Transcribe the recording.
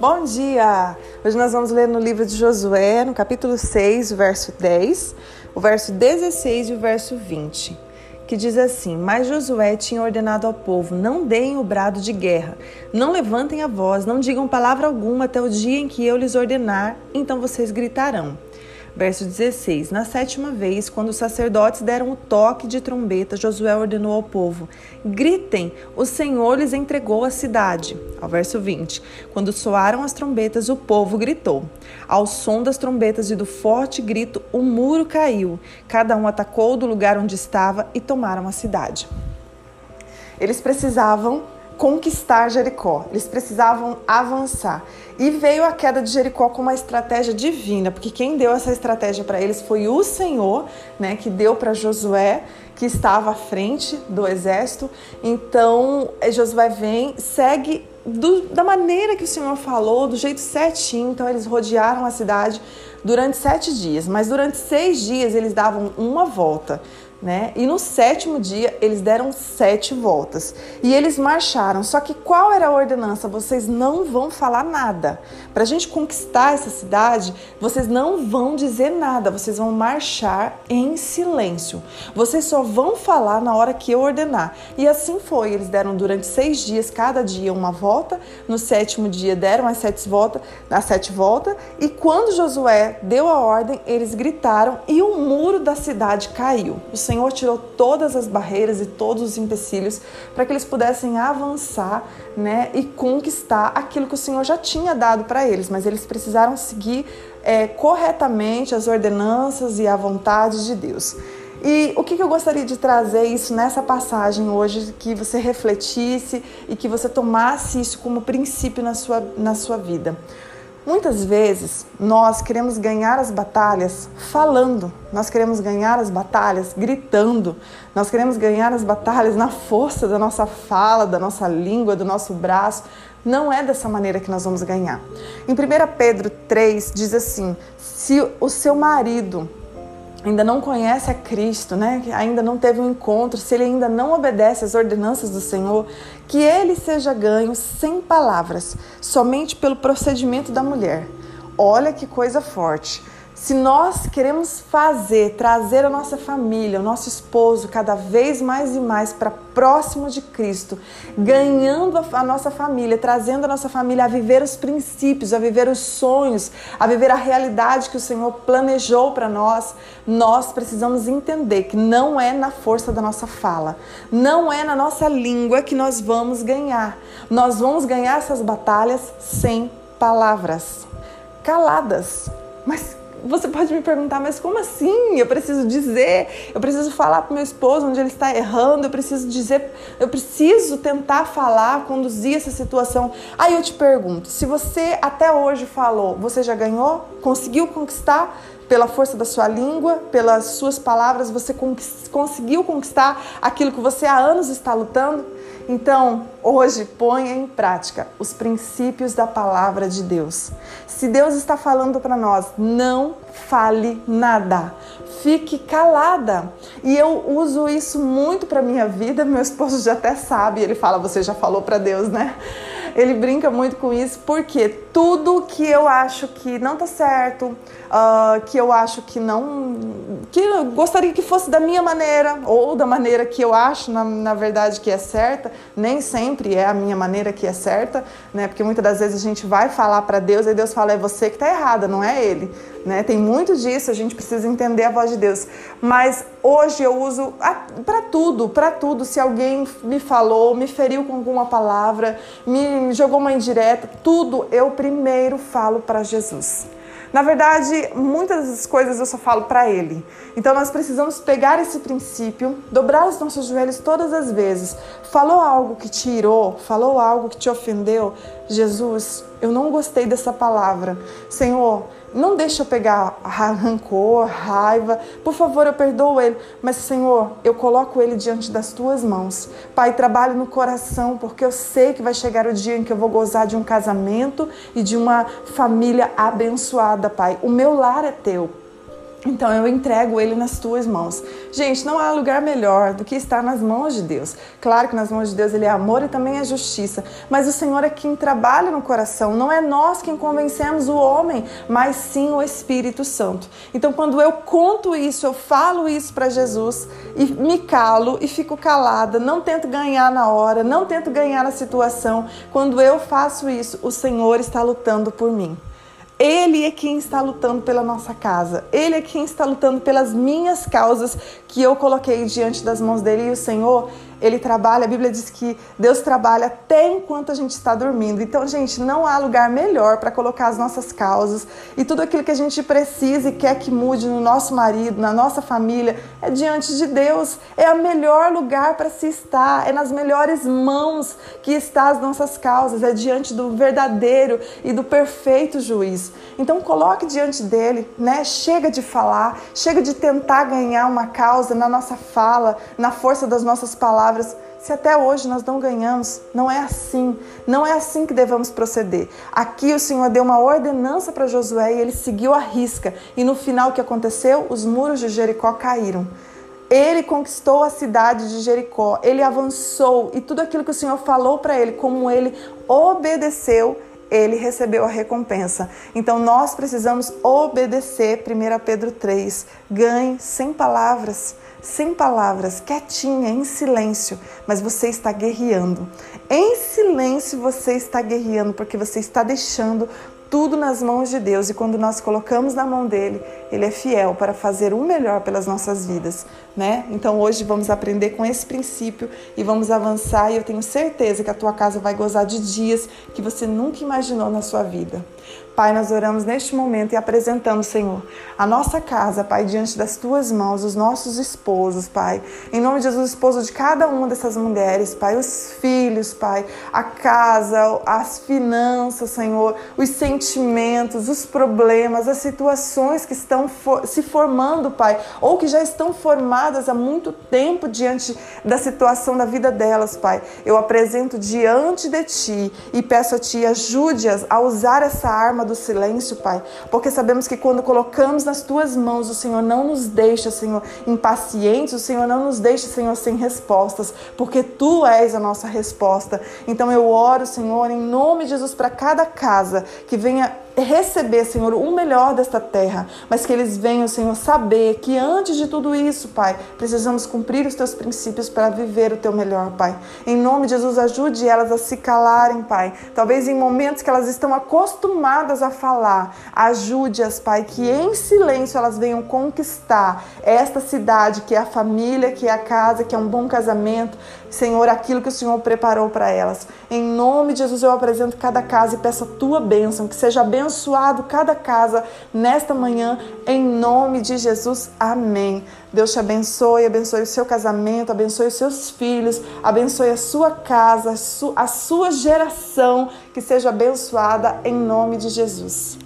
Bom dia! Hoje nós vamos ler no livro de Josué, no capítulo 6, o verso 10, o verso 16 e o verso 20, que diz assim: Mas Josué tinha ordenado ao povo: Não deem o brado de guerra, não levantem a voz, não digam palavra alguma até o dia em que eu lhes ordenar, então vocês gritarão. Verso 16: Na sétima vez, quando os sacerdotes deram o toque de trombeta, Josué ordenou ao povo: Gritem, o Senhor lhes entregou a cidade. Ao verso 20: Quando soaram as trombetas, o povo gritou. Ao som das trombetas e do forte grito, o muro caiu. Cada um atacou do lugar onde estava e tomaram a cidade. Eles precisavam conquistar Jericó, eles precisavam avançar. E veio a queda de Jericó com uma estratégia divina, porque quem deu essa estratégia para eles foi o Senhor, né, que deu para Josué, que estava à frente do exército. Então, eh, Josué vem, segue do, da maneira que o Senhor falou, do jeito certinho. Então, eles rodearam a cidade durante sete dias, mas durante seis dias eles davam uma volta né? E no sétimo dia eles deram sete voltas e eles marcharam. Só que qual era a ordenança? Vocês não vão falar nada. Para a gente conquistar essa cidade, vocês não vão dizer nada. Vocês vão marchar em silêncio. Vocês só vão falar na hora que eu ordenar. E assim foi. Eles deram durante seis dias, cada dia uma volta. No sétimo dia deram as sete voltas, as sete voltas. E quando Josué deu a ordem, eles gritaram e o muro da cidade caiu. O Senhor tirou todas as barreiras e todos os empecilhos para que eles pudessem avançar né, e conquistar aquilo que o Senhor já tinha dado para eles, mas eles precisaram seguir é, corretamente as ordenanças e a vontade de Deus. E o que, eu gostaria de trazer isso nessa passagem hoje, que você refletisse e que você tomasse isso como princípio na sua, na sua vida. Muitas vezes nós queremos ganhar as batalhas falando, nós queremos ganhar as batalhas gritando, nós queremos ganhar as batalhas na força da nossa fala, da nossa língua, do nosso braço. Não é dessa maneira que nós vamos ganhar. Em 1 Pedro 3 diz assim: se o seu marido ainda não conhece a Cristo, né? Que ainda não teve um encontro, se ele ainda não obedece às ordenanças do Senhor, que ele seja ganho sem palavras, somente pelo procedimento da mulher. Olha que coisa forte. Se nós queremos fazer, trazer a nossa família, o nosso esposo cada vez mais e mais para próximo de Cristo, ganhando a, nossa família, trazendo a nossa família a viver os princípios, a viver os sonhos, a viver a realidade que o Senhor planejou para nós, nós precisamos entender que não é na força da nossa fala, não é na nossa língua que nós vamos ganhar. Nós vamos ganhar essas batalhas sem palavras, caladas. Mas você pode me perguntar, mas como assim? Eu preciso dizer, eu preciso falar para meu esposo onde ele está errando, eu preciso dizer, eu preciso tentar falar, conduzir essa situação. Aí eu te pergunto, se você até hoje falou, você já ganhou? Conseguiu conquistar? Pela força da sua língua, pelas suas palavras, você conseguiu conquistar aquilo que você há anos está lutando? Então, hoje, ponha em prática os princípios da palavra de Deus. Se Deus está falando para nós, não fale nada. Fique calada. E eu uso isso muito para minha vida. Meu esposo já até sabe, ele fala: "Você já falou para Deus, né?" Ele brinca muito com isso, porque tudo que eu acho que não tá certo, uh, que eu acho que não. que eu gostaria que fosse da minha maneira, ou da maneira que eu acho, na, na verdade, que é certa, nem sempre é a minha maneira que é certa, né? Porque muitas das vezes a gente vai falar para Deus e Deus fala: é você que tá errada, não é ele. Né? Tem muito disso, a gente precisa entender a voz de Deus. Mas hoje eu uso para tudo, para tudo. Se alguém me falou, me feriu com alguma palavra, me jogou uma indireta, tudo eu primeiro falo para Jesus. Na verdade, muitas das coisas eu só falo para Ele. Então nós precisamos pegar esse princípio, dobrar os nossos joelhos todas as vezes. Falou algo que te irou, falou algo que te ofendeu. Jesus, eu não gostei dessa palavra. Senhor, não deixa eu pegar rancor, raiva. Por favor, eu perdoo ele. Mas, Senhor, eu coloco ele diante das tuas mãos. Pai, trabalho no coração, porque eu sei que vai chegar o dia em que eu vou gozar de um casamento e de uma família abençoada, Pai. O meu lar é teu. Então eu entrego ele nas tuas mãos. Gente, não há lugar melhor do que estar nas mãos de Deus. Claro que nas mãos de Deus ele é amor e também é justiça, mas o Senhor é quem trabalha no coração. Não é nós quem convencemos o homem, mas sim o Espírito Santo. Então quando eu conto isso, eu falo isso para Jesus e me calo e fico calada, não tento ganhar na hora, não tento ganhar na situação. Quando eu faço isso, o Senhor está lutando por mim. Ele é quem está lutando pela nossa casa. Ele é quem está lutando pelas minhas causas que eu coloquei diante das mãos dele. E o Senhor, ele trabalha, a Bíblia diz que Deus trabalha até enquanto a gente está dormindo. Então, gente, não há lugar melhor para colocar as nossas causas e tudo aquilo que a gente precisa e quer que mude no nosso marido, na nossa família, é diante de Deus. É o melhor lugar para se estar, é nas melhores mãos que está as nossas causas, é diante do verdadeiro e do perfeito juiz. Então, coloque diante dele, né? Chega de falar, chega de tentar ganhar uma causa na nossa fala, na força das nossas palavras palavras, se até hoje nós não ganhamos, não é assim, não é assim que devemos proceder. Aqui o Senhor deu uma ordenança para Josué e ele seguiu a risca, e no final o que aconteceu? Os muros de Jericó caíram. Ele conquistou a cidade de Jericó, ele avançou e tudo aquilo que o Senhor falou para ele, como ele obedeceu, ele recebeu a recompensa. Então nós precisamos obedecer 1 Pedro 3. Ganhe sem palavras sem palavras, quietinha, em silêncio, mas você está guerreando. Em silêncio você está guerreando porque você está deixando tudo nas mãos de Deus e quando nós colocamos na mão dele, ele é fiel para fazer o melhor pelas nossas vidas, né? Então hoje vamos aprender com esse princípio e vamos avançar e eu tenho certeza que a tua casa vai gozar de dias que você nunca imaginou na sua vida. Pai, nós oramos neste momento e apresentamos, Senhor, a nossa casa, Pai, diante das tuas mãos, os nossos esposos, Pai. Em nome de Jesus, o esposo de cada uma dessas mulheres, Pai, os filhos, Pai, a casa, as finanças, Senhor, os sentimentos, os problemas, as situações que estão for se formando, Pai, ou que já estão formadas há muito tempo diante da situação da vida delas, Pai. Eu apresento diante de Ti e peço a Ti, ajude-as a usar essa arma do silêncio, Pai, porque sabemos que quando colocamos nas tuas mãos, o Senhor não nos deixa, Senhor, impacientes, o Senhor não nos deixa, Senhor, sem respostas, porque tu és a nossa resposta. Então eu oro, Senhor, em nome de Jesus, para cada casa que venha receber, Senhor, o melhor desta terra, mas que eles venham, Senhor, saber que antes de tudo isso, Pai, precisamos cumprir os teus princípios para viver o teu melhor, Pai. Em nome de Jesus, ajude elas a se calarem, Pai. Talvez em momentos que elas estão acostumadas a falar, ajude-as, Pai, que em silêncio elas venham conquistar esta cidade, que é a família, que é a casa, que é um bom casamento, Senhor, aquilo que o Senhor preparou para elas. Em nome de Jesus, eu apresento cada casa e peço a tua bênção, que seja abençoado cada casa nesta manhã, em nome de Jesus. Amém. Deus te abençoe, abençoe o seu casamento, abençoe os seus filhos, abençoe a sua casa, a sua geração, que seja abençoada em nome de Jesus.